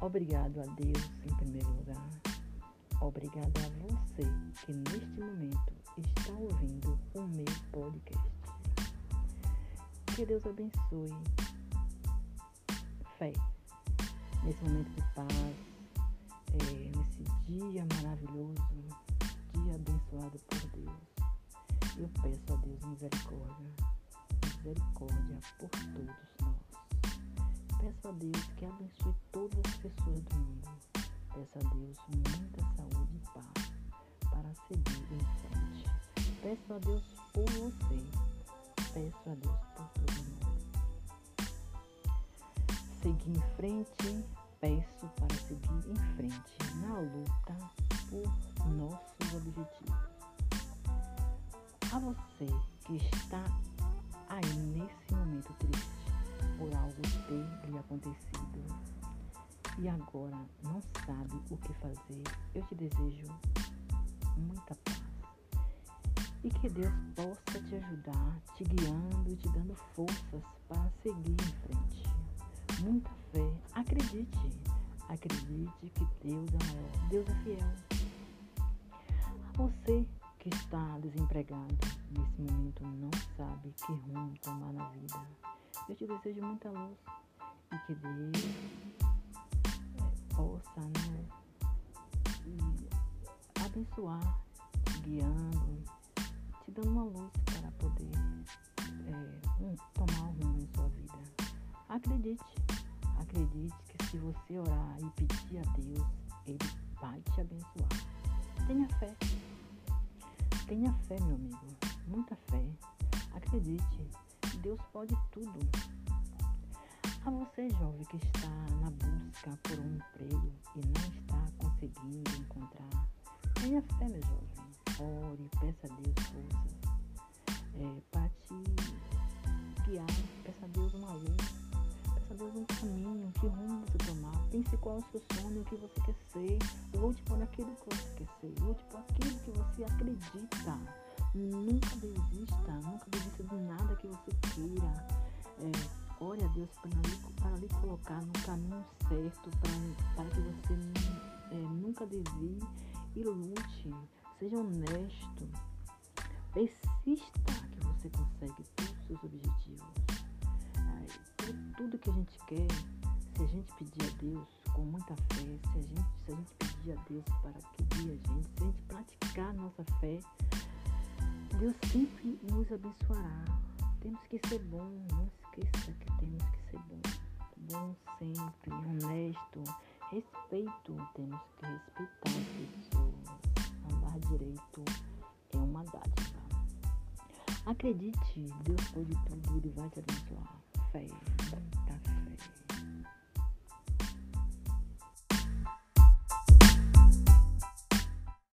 Obrigado a Deus em primeiro lugar. Obrigado a você que neste momento está ouvindo o meu podcast. Que Deus abençoe. Fé. Nesse momento de paz, é, nesse dia maravilhoso, dia abençoado por Deus. Eu peço a Deus misericórdia, misericórdia por todos nós. Peço a Deus que abençoe todas as pessoas do mundo. Peço a Deus muita saúde e paz para seguir em frente. Peço a Deus por você. Peço a Deus por todo mundo. Seguir em frente, peço para seguir em frente na luta por nossos objetivos. A você que está aí nesse por algo ter lhe acontecido e agora não sabe o que fazer, eu te desejo muita paz. E que Deus possa te ajudar, te guiando e te dando forças para seguir em frente. Muita fé. Acredite. Acredite que Deus é maior. Deus é fiel. A você que está desempregado nesse momento não sabe que rumo tomar na vida. Eu te desejo muita luz e que Deus possa né, abençoar, guiando, te dando uma luz para poder é, um, tomar um rumo em sua vida. Acredite, acredite que se você orar e pedir a Deus, Ele vai te abençoar. Tenha fé. Tenha fé, meu amigo. Muita fé. Acredite. Deus pode tudo. A você, jovem, que está na busca por um emprego e não está conseguindo encontrar, tenha fé, meu jovem. Ore, peça a Deus força é, para te guiar. Peça a Deus uma luz. Peça a Deus um caminho, que rumo você tomar. Pense qual é o seu sonho, o que você quer ser. Lute por aquilo que você quer ser. Lute por aquilo que você acredita. Nunca desista, nunca desista de nada que você queira. É, ore a Deus para lhe, lhe colocar no caminho certo, para, para que você é, nunca desvie e lute. Seja honesto. Persista que você consegue todos os seus objetivos. tudo que a gente quer, se a gente pedir a Deus com muita fé, se a gente, se a gente pedir a Deus para que guie a gente, se a gente praticar a nossa fé, Deus sempre nos abençoará. Temos que ser bom, não esqueça que temos que ser bom. Bom sempre, honesto, respeito, temos que respeitar as pessoas. Andar direito é uma dádiva. Acredite, Deus pode tudo, Ele vai te abençoar. Fé.